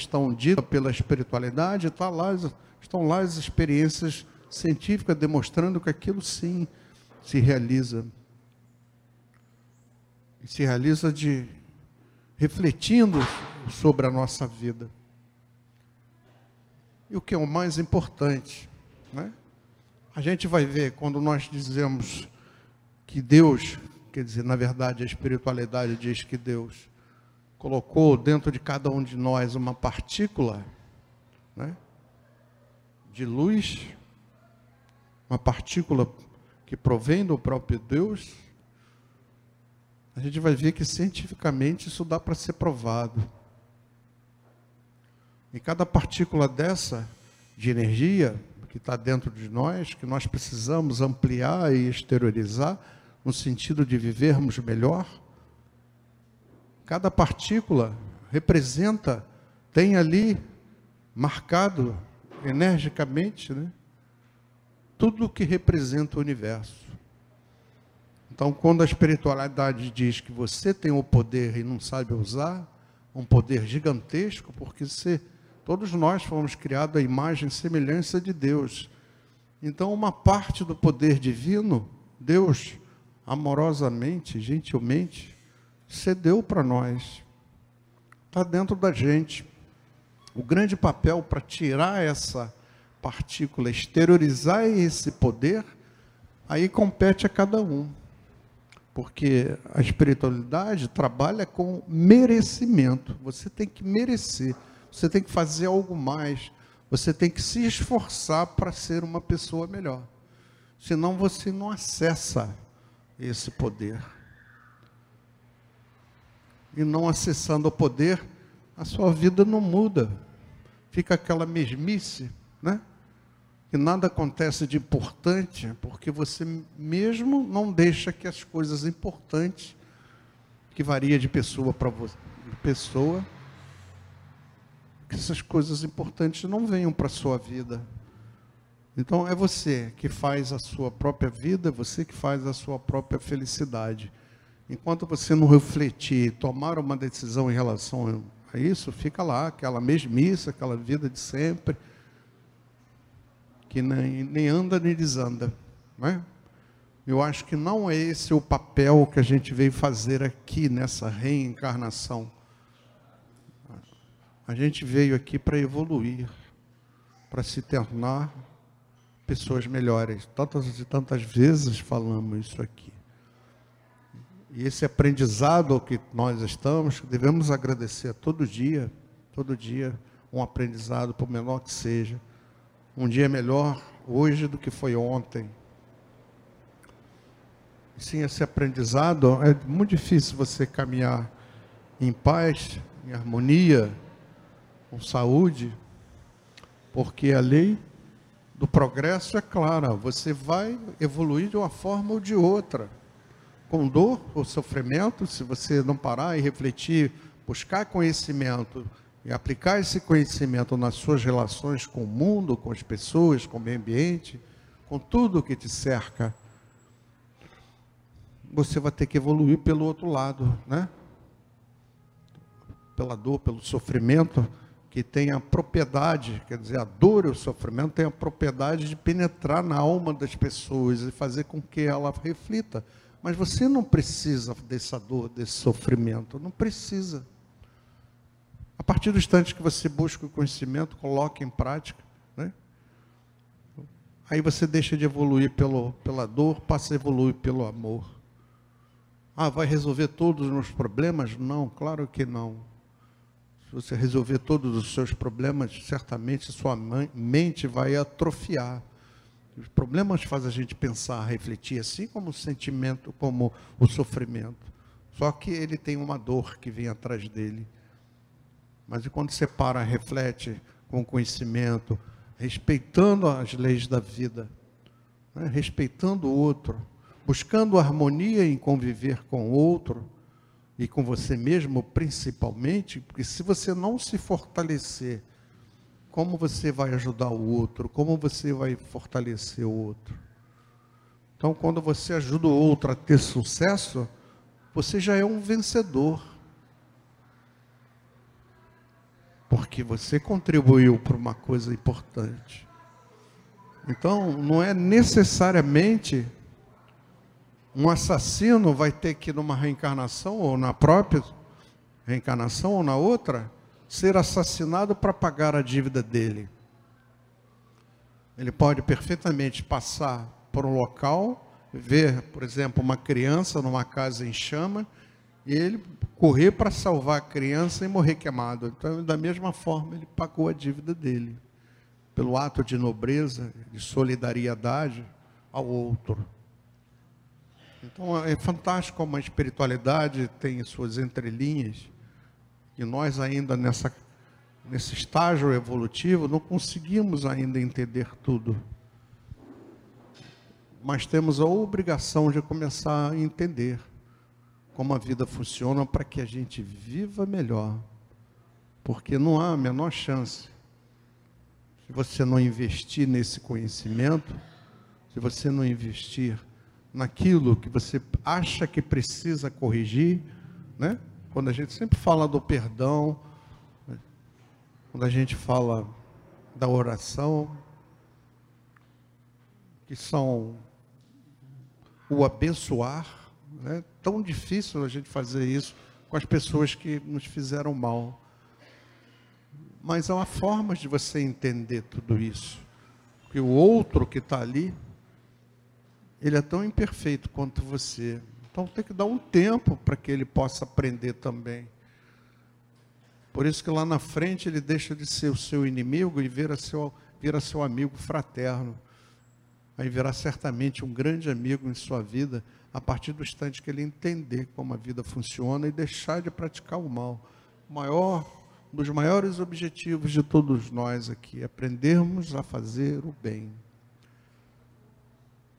questão dita pela espiritualidade, tá lá, estão lá as experiências científicas demonstrando que aquilo sim se realiza. Se realiza de refletindo sobre a nossa vida. E o que é o mais importante, né? A gente vai ver quando nós dizemos que Deus, quer dizer, na verdade a espiritualidade diz que Deus colocou dentro de cada um de nós uma partícula né, de luz, uma partícula que provém do próprio Deus, a gente vai ver que cientificamente isso dá para ser provado. E cada partícula dessa de energia que está dentro de nós, que nós precisamos ampliar e exteriorizar no sentido de vivermos melhor, Cada partícula representa, tem ali marcado energicamente, né? Tudo o que representa o universo. Então, quando a espiritualidade diz que você tem o poder e não sabe usar, um poder gigantesco, porque você, todos nós fomos criados à imagem e semelhança de Deus. Então, uma parte do poder divino, Deus amorosamente, gentilmente, cedeu para nós. Está dentro da gente. O grande papel para tirar essa partícula, exteriorizar esse poder, aí compete a cada um. Porque a espiritualidade trabalha com merecimento. Você tem que merecer, você tem que fazer algo mais, você tem que se esforçar para ser uma pessoa melhor. Senão você não acessa esse poder e não acessando o poder, a sua vida não muda. Fica aquela mesmice, né? Que nada acontece de importante, porque você mesmo não deixa que as coisas importantes, que varia de pessoa para pessoa, que essas coisas importantes não venham para a sua vida. Então é você que faz a sua própria vida, você que faz a sua própria felicidade. Enquanto você não refletir, tomar uma decisão em relação a isso, fica lá, aquela mesmice, aquela vida de sempre, que nem, nem anda nem desanda. Não é? Eu acho que não é esse o papel que a gente veio fazer aqui nessa reencarnação. A gente veio aqui para evoluir, para se tornar pessoas melhores. Tantas e tantas vezes falamos isso aqui. E esse aprendizado que nós estamos, devemos agradecer todo dia, todo dia, um aprendizado, por menor que seja. Um dia melhor hoje do que foi ontem. Sim, esse aprendizado é muito difícil você caminhar em paz, em harmonia, com saúde, porque a lei do progresso é clara, você vai evoluir de uma forma ou de outra com dor ou sofrimento, se você não parar e refletir, buscar conhecimento e aplicar esse conhecimento nas suas relações com o mundo, com as pessoas, com o meio ambiente, com tudo que te cerca, você vai ter que evoluir pelo outro lado, né? Pela dor, pelo sofrimento, que tem a propriedade, quer dizer, a dor e o sofrimento tem a propriedade de penetrar na alma das pessoas e fazer com que ela reflita mas você não precisa dessa dor, desse sofrimento, não precisa. A partir do instante que você busca o conhecimento, coloca em prática, né? aí você deixa de evoluir pelo, pela dor, passa a evoluir pelo amor. Ah, vai resolver todos os meus problemas? Não, claro que não. Se você resolver todos os seus problemas, certamente sua mente vai atrofiar. Os problemas fazem a gente pensar, refletir, assim como o sentimento, como o sofrimento. Só que ele tem uma dor que vem atrás dele. Mas quando você para, reflete com conhecimento, respeitando as leis da vida, né? respeitando o outro, buscando harmonia em conviver com o outro e com você mesmo, principalmente, porque se você não se fortalecer como você vai ajudar o outro? Como você vai fortalecer o outro? Então, quando você ajuda o outro a ter sucesso, você já é um vencedor. porque você contribuiu para uma coisa importante. Então, não é necessariamente um assassino vai ter que, numa reencarnação, ou na própria reencarnação, ou na outra, ser assassinado para pagar a dívida dele. Ele pode perfeitamente passar por um local, ver, por exemplo, uma criança numa casa em chama, e ele correr para salvar a criança e morrer queimado. Então, da mesma forma, ele pagou a dívida dele, pelo ato de nobreza, de solidariedade ao outro. Então, é fantástico como a espiritualidade tem suas entrelinhas, e nós ainda nessa, nesse estágio evolutivo não conseguimos ainda entender tudo. Mas temos a obrigação de começar a entender como a vida funciona para que a gente viva melhor. Porque não há a menor chance, se você não investir nesse conhecimento, se você não investir naquilo que você acha que precisa corrigir, né? Quando a gente sempre fala do perdão, né? quando a gente fala da oração, que são o abençoar, é tão difícil a gente fazer isso com as pessoas que nos fizeram mal. Mas há formas de você entender tudo isso. Que o outro que está ali, ele é tão imperfeito quanto você. Então tem que dar um tempo para que ele possa aprender também. Por isso que lá na frente ele deixa de ser o seu inimigo e vira seu, vira seu amigo fraterno. Aí virá certamente um grande amigo em sua vida a partir do instante que ele entender como a vida funciona e deixar de praticar o mal. O maior, um dos maiores objetivos de todos nós aqui é aprendermos a fazer o bem.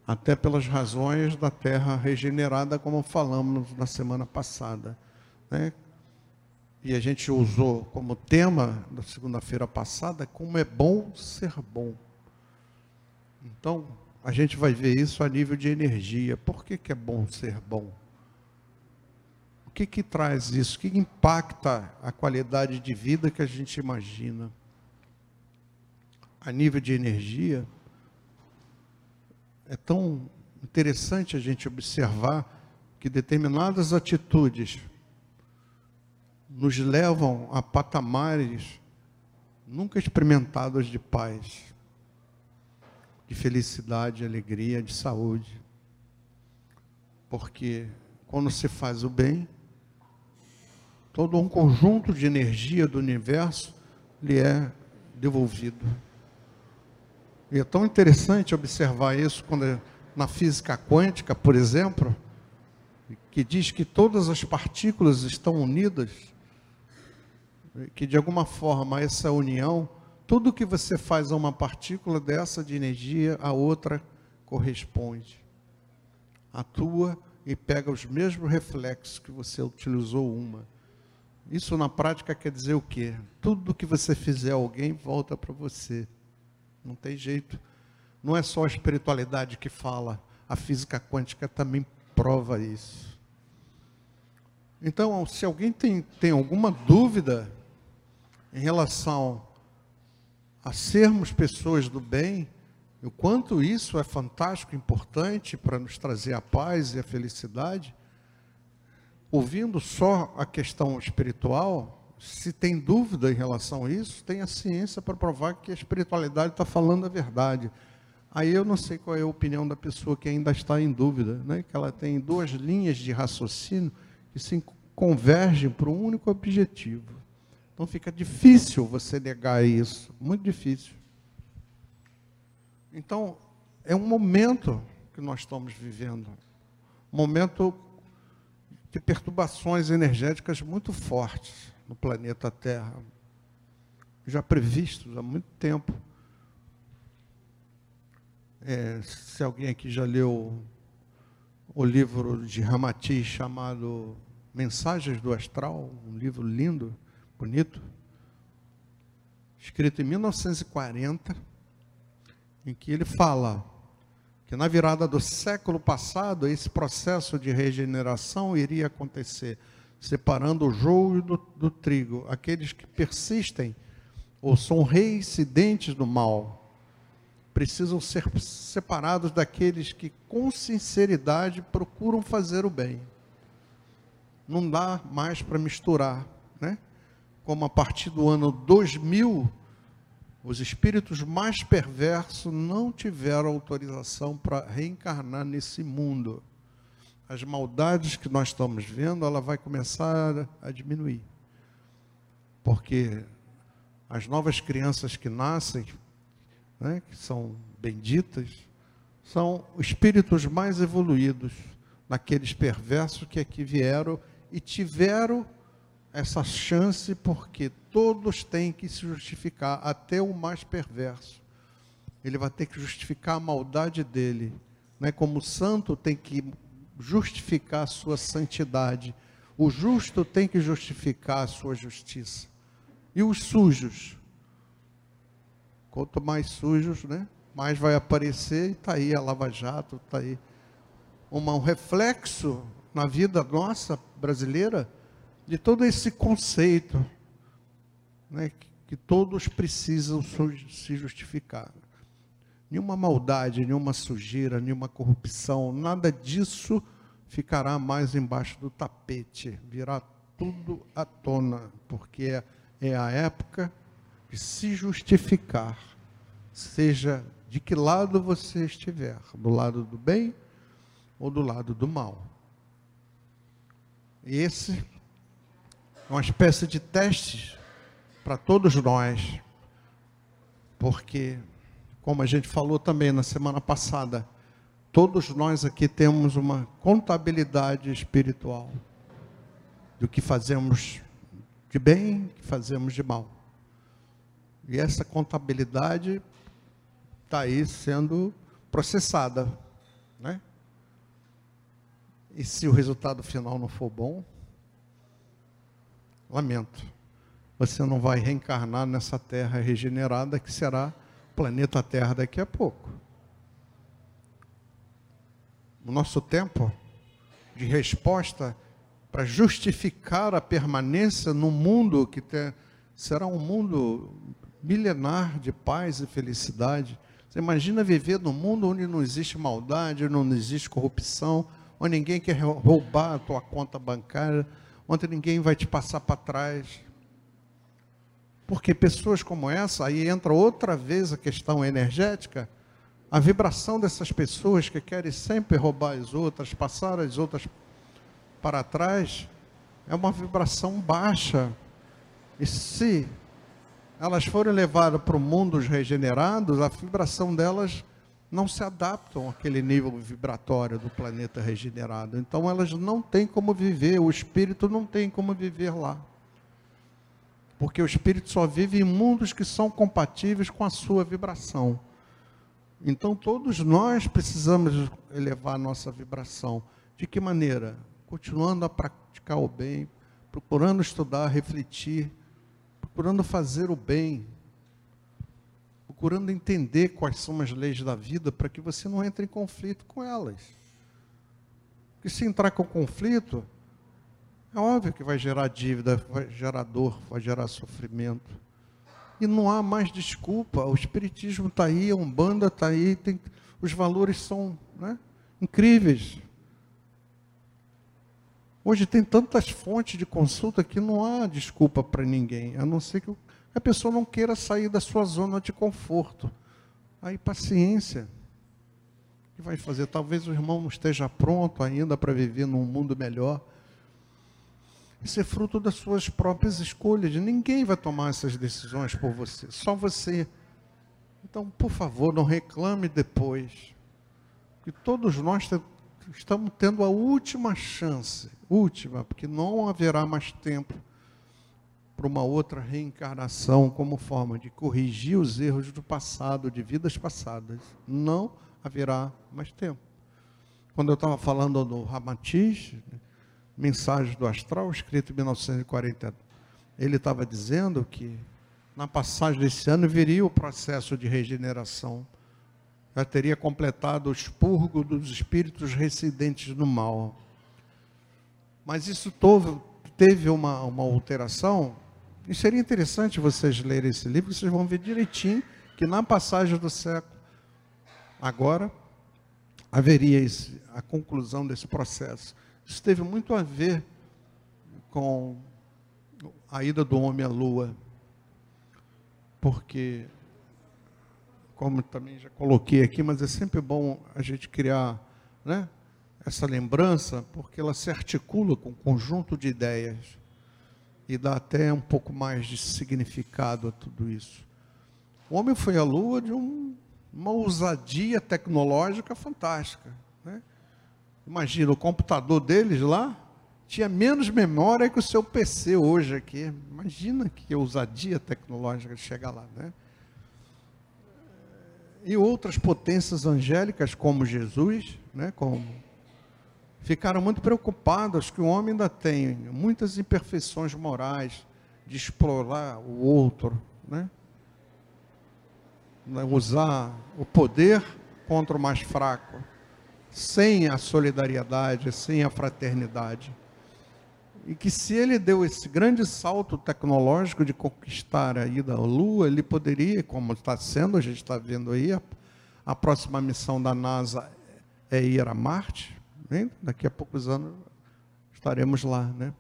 Até pelas razões da terra regenerada, como falamos na semana passada. Né? E a gente usou como tema da segunda-feira passada como é bom ser bom. Então, a gente vai ver isso a nível de energia. Por que, que é bom ser bom? O que, que traz isso? O que impacta a qualidade de vida que a gente imagina? A nível de energia, é tão interessante a gente observar que determinadas atitudes nos levam a patamares nunca experimentados de paz de felicidade, de alegria, de saúde. Porque quando se faz o bem, todo um conjunto de energia do universo lhe é devolvido. E é tão interessante observar isso quando é na física quântica, por exemplo, que diz que todas as partículas estão unidas, que de alguma forma essa união tudo que você faz a uma partícula dessa de energia, a outra corresponde. Atua e pega os mesmos reflexos que você utilizou uma. Isso na prática quer dizer o quê? Tudo que você fizer a alguém volta para você. Não tem jeito. Não é só a espiritualidade que fala, a física quântica também prova isso. Então, se alguém tem, tem alguma dúvida em relação a sermos pessoas do bem, o quanto isso é fantástico, importante para nos trazer a paz e a felicidade, ouvindo só a questão espiritual, se tem dúvida em relação a isso, tem a ciência para provar que a espiritualidade está falando a verdade. Aí eu não sei qual é a opinião da pessoa que ainda está em dúvida, né? que ela tem duas linhas de raciocínio que se convergem para um único objetivo. Então fica difícil você negar isso, muito difícil. Então, é um momento que nós estamos vivendo, um momento de perturbações energéticas muito fortes no planeta Terra, já previstos há muito tempo. É, se alguém aqui já leu o livro de Ramati chamado Mensagens do Astral, um livro lindo, bonito, escrito em 1940, em que ele fala que na virada do século passado esse processo de regeneração iria acontecer. Separando o joio do, do trigo. Aqueles que persistem ou são reincidentes do mal precisam ser separados daqueles que, com sinceridade, procuram fazer o bem. Não dá mais para misturar, né? Como a partir do ano 2000, os espíritos mais perversos não tiveram autorização para reencarnar nesse mundo as maldades que nós estamos vendo, ela vai começar a diminuir. Porque as novas crianças que nascem, né, que são benditas, são espíritos mais evoluídos naqueles perversos que aqui vieram e tiveram essa chance porque todos têm que se justificar, até o mais perverso. Ele vai ter que justificar a maldade dele. Né? Como o santo tem que justificar a sua santidade. O justo tem que justificar a sua justiça. E os sujos? Quanto mais sujos, né? mais vai aparecer e está aí a Lava Jato, está aí. Uma, um reflexo na vida nossa brasileira de todo esse conceito né, que, que todos precisam se justificar nenhuma maldade, nenhuma sujeira, nenhuma corrupção, nada disso ficará mais embaixo do tapete, virá tudo à tona, porque é a época de se justificar, seja de que lado você estiver, do lado do bem ou do lado do mal. Esse é uma espécie de teste para todos nós, porque como a gente falou também na semana passada, todos nós aqui temos uma contabilidade espiritual do que fazemos de bem, que fazemos de mal. E essa contabilidade está aí sendo processada, né? E se o resultado final não for bom, lamento. Você não vai reencarnar nessa terra regenerada que será planeta Terra daqui a pouco. O nosso tempo de resposta para justificar a permanência no mundo que tem, será um mundo milenar de paz e felicidade. Você imagina viver num mundo onde não existe maldade, onde não existe corrupção, onde ninguém quer roubar a tua conta bancária, onde ninguém vai te passar para trás, porque pessoas como essa, aí entra outra vez a questão energética, a vibração dessas pessoas que querem sempre roubar as outras, passar as outras para trás, é uma vibração baixa. E se elas forem levadas para o mundo dos regenerados, a vibração delas não se adaptam àquele nível vibratório do planeta regenerado. Então elas não têm como viver, o espírito não tem como viver lá porque o espírito só vive em mundos que são compatíveis com a sua vibração. Então todos nós precisamos elevar nossa vibração. De que maneira? Continuando a praticar o bem, procurando estudar, refletir, procurando fazer o bem, procurando entender quais são as leis da vida para que você não entre em conflito com elas. Porque se entrar com conflito, é óbvio que vai gerar dívida, vai gerar dor, vai gerar sofrimento. E não há mais desculpa. O Espiritismo está aí, a Umbanda está aí, tem, os valores são né, incríveis. Hoje tem tantas fontes de consulta que não há desculpa para ninguém, a não ser que a pessoa não queira sair da sua zona de conforto. Aí paciência. O que vai fazer? Talvez o irmão não esteja pronto ainda para viver num mundo melhor. Isso é fruto das suas próprias escolhas. Ninguém vai tomar essas decisões por você, só você. Então, por favor, não reclame depois. Que todos nós estamos tendo a última chance, última, porque não haverá mais tempo para uma outra reencarnação como forma de corrigir os erros do passado, de vidas passadas. Não haverá mais tempo. Quando eu estava falando do Ramatiz, Mensagens do Astral, escrito em 1940. Ele estava dizendo que na passagem desse ano viria o processo de regeneração. Já teria completado o expurgo dos espíritos residentes no mal. Mas isso todo, teve uma, uma alteração. E seria interessante vocês lerem esse livro, vocês vão ver direitinho que na passagem do século, agora, haveria esse, a conclusão desse processo. Isso teve muito a ver com a ida do homem à lua, porque, como também já coloquei aqui, mas é sempre bom a gente criar né, essa lembrança, porque ela se articula com um conjunto de ideias e dá até um pouco mais de significado a tudo isso. O homem foi à lua de um, uma ousadia tecnológica fantástica. Né? Imagina, o computador deles lá tinha menos memória que o seu PC hoje aqui. Imagina que ousadia tecnológica de chegar lá. Né? E outras potências angélicas, como Jesus, né, como ficaram muito preocupadas que o homem ainda tem muitas imperfeições morais de explorar o outro, né? usar o poder contra o mais fraco, sem a solidariedade, sem a fraternidade. E que se ele deu esse grande salto tecnológico de conquistar a ida à Lua, ele poderia, como está sendo, a gente está vendo aí, a, a próxima missão da NASA é ir a Marte? Daqui a poucos anos estaremos lá, né?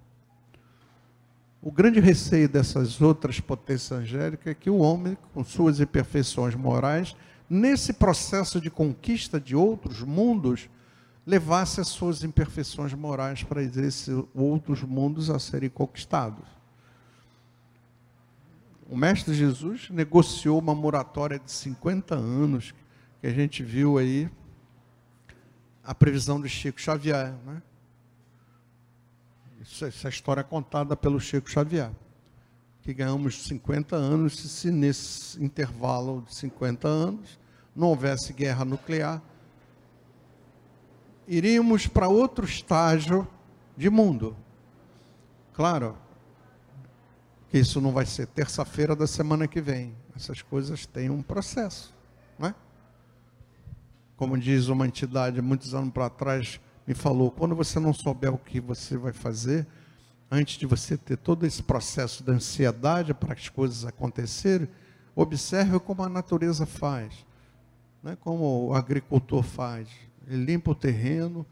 O grande receio dessas outras potências angélicas é que o homem, com suas imperfeições morais, nesse processo de conquista de outros mundos, levasse as suas imperfeições morais para esses outros mundos a serem conquistados. O Mestre Jesus negociou uma moratória de 50 anos, que a gente viu aí a previsão do Chico Xavier. Né? Isso, essa história é contada pelo Chico Xavier. Que ganhamos 50 anos, se nesse intervalo de 50 anos não houvesse guerra nuclear, iríamos para outro estágio de mundo. Claro que isso não vai ser terça-feira da semana que vem. Essas coisas têm um processo, não é? como diz uma entidade muitos anos para trás, me falou: quando você não souber o que você vai fazer, antes de você ter todo esse processo de ansiedade para as coisas acontecerem, observe como a natureza faz, né? como o agricultor faz. Ele limpa o terreno,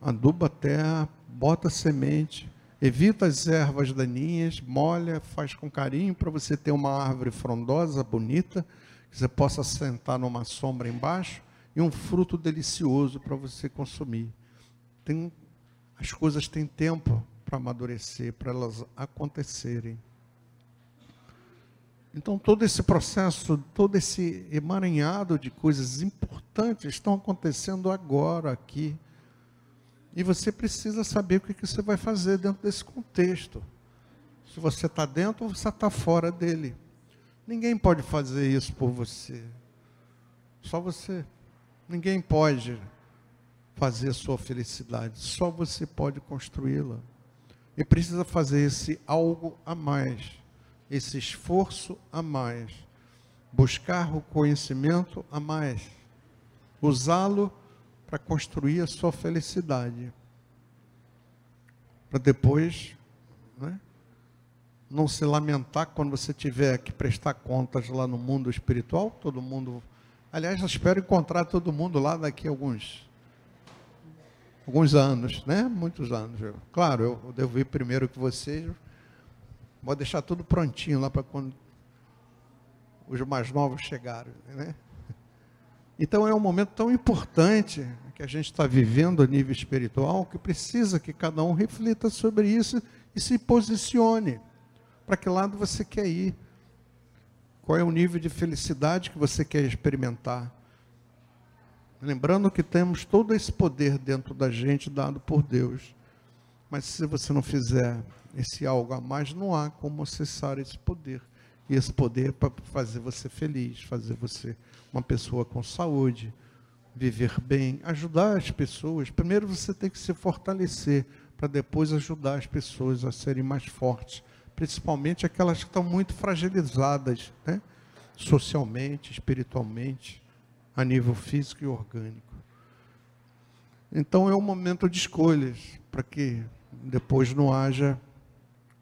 aduba a terra, bota semente, evita as ervas daninhas, molha, faz com carinho para você ter uma árvore frondosa, bonita que você possa sentar numa sombra embaixo e um fruto delicioso para você consumir. Tem, as coisas têm tempo para amadurecer, para elas acontecerem. Então, todo esse processo, todo esse emaranhado de coisas importantes estão acontecendo agora, aqui. E você precisa saber o que você vai fazer dentro desse contexto. Se você está dentro ou você está fora dele. Ninguém pode fazer isso por você. Só você. Ninguém pode fazer a sua felicidade. Só você pode construí-la. E precisa fazer esse algo a mais, esse esforço a mais, buscar o conhecimento a mais, usá-lo para construir a sua felicidade, para depois né, não se lamentar quando você tiver que prestar contas lá no mundo espiritual, todo mundo. Aliás, eu espero encontrar todo mundo lá daqui a alguns alguns anos, né? Muitos anos. Claro, eu devo ir primeiro que vocês. Vou deixar tudo prontinho lá para quando os mais novos chegarem, né? Então é um momento tão importante que a gente está vivendo a nível espiritual que precisa que cada um reflita sobre isso e se posicione. Para que lado você quer ir? Qual é o nível de felicidade que você quer experimentar? Lembrando que temos todo esse poder dentro da gente dado por Deus. Mas se você não fizer esse algo a mais, não há como acessar esse poder. E esse poder é para fazer você feliz, fazer você uma pessoa com saúde, viver bem, ajudar as pessoas. Primeiro você tem que se fortalecer para depois ajudar as pessoas a serem mais fortes principalmente aquelas que estão muito fragilizadas, né? socialmente, espiritualmente, a nível físico e orgânico. Então é um momento de escolhas para que depois não haja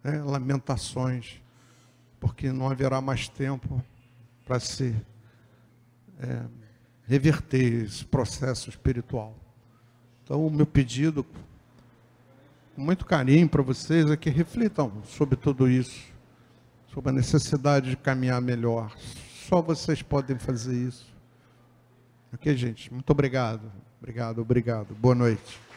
né, lamentações, porque não haverá mais tempo para se é, reverter esse processo espiritual. Então, o meu pedido, com muito carinho para vocês, é que reflitam sobre tudo isso, sobre a necessidade de caminhar melhor. Só vocês podem fazer isso. Ok, gente? Muito obrigado. Obrigado, obrigado. Boa noite.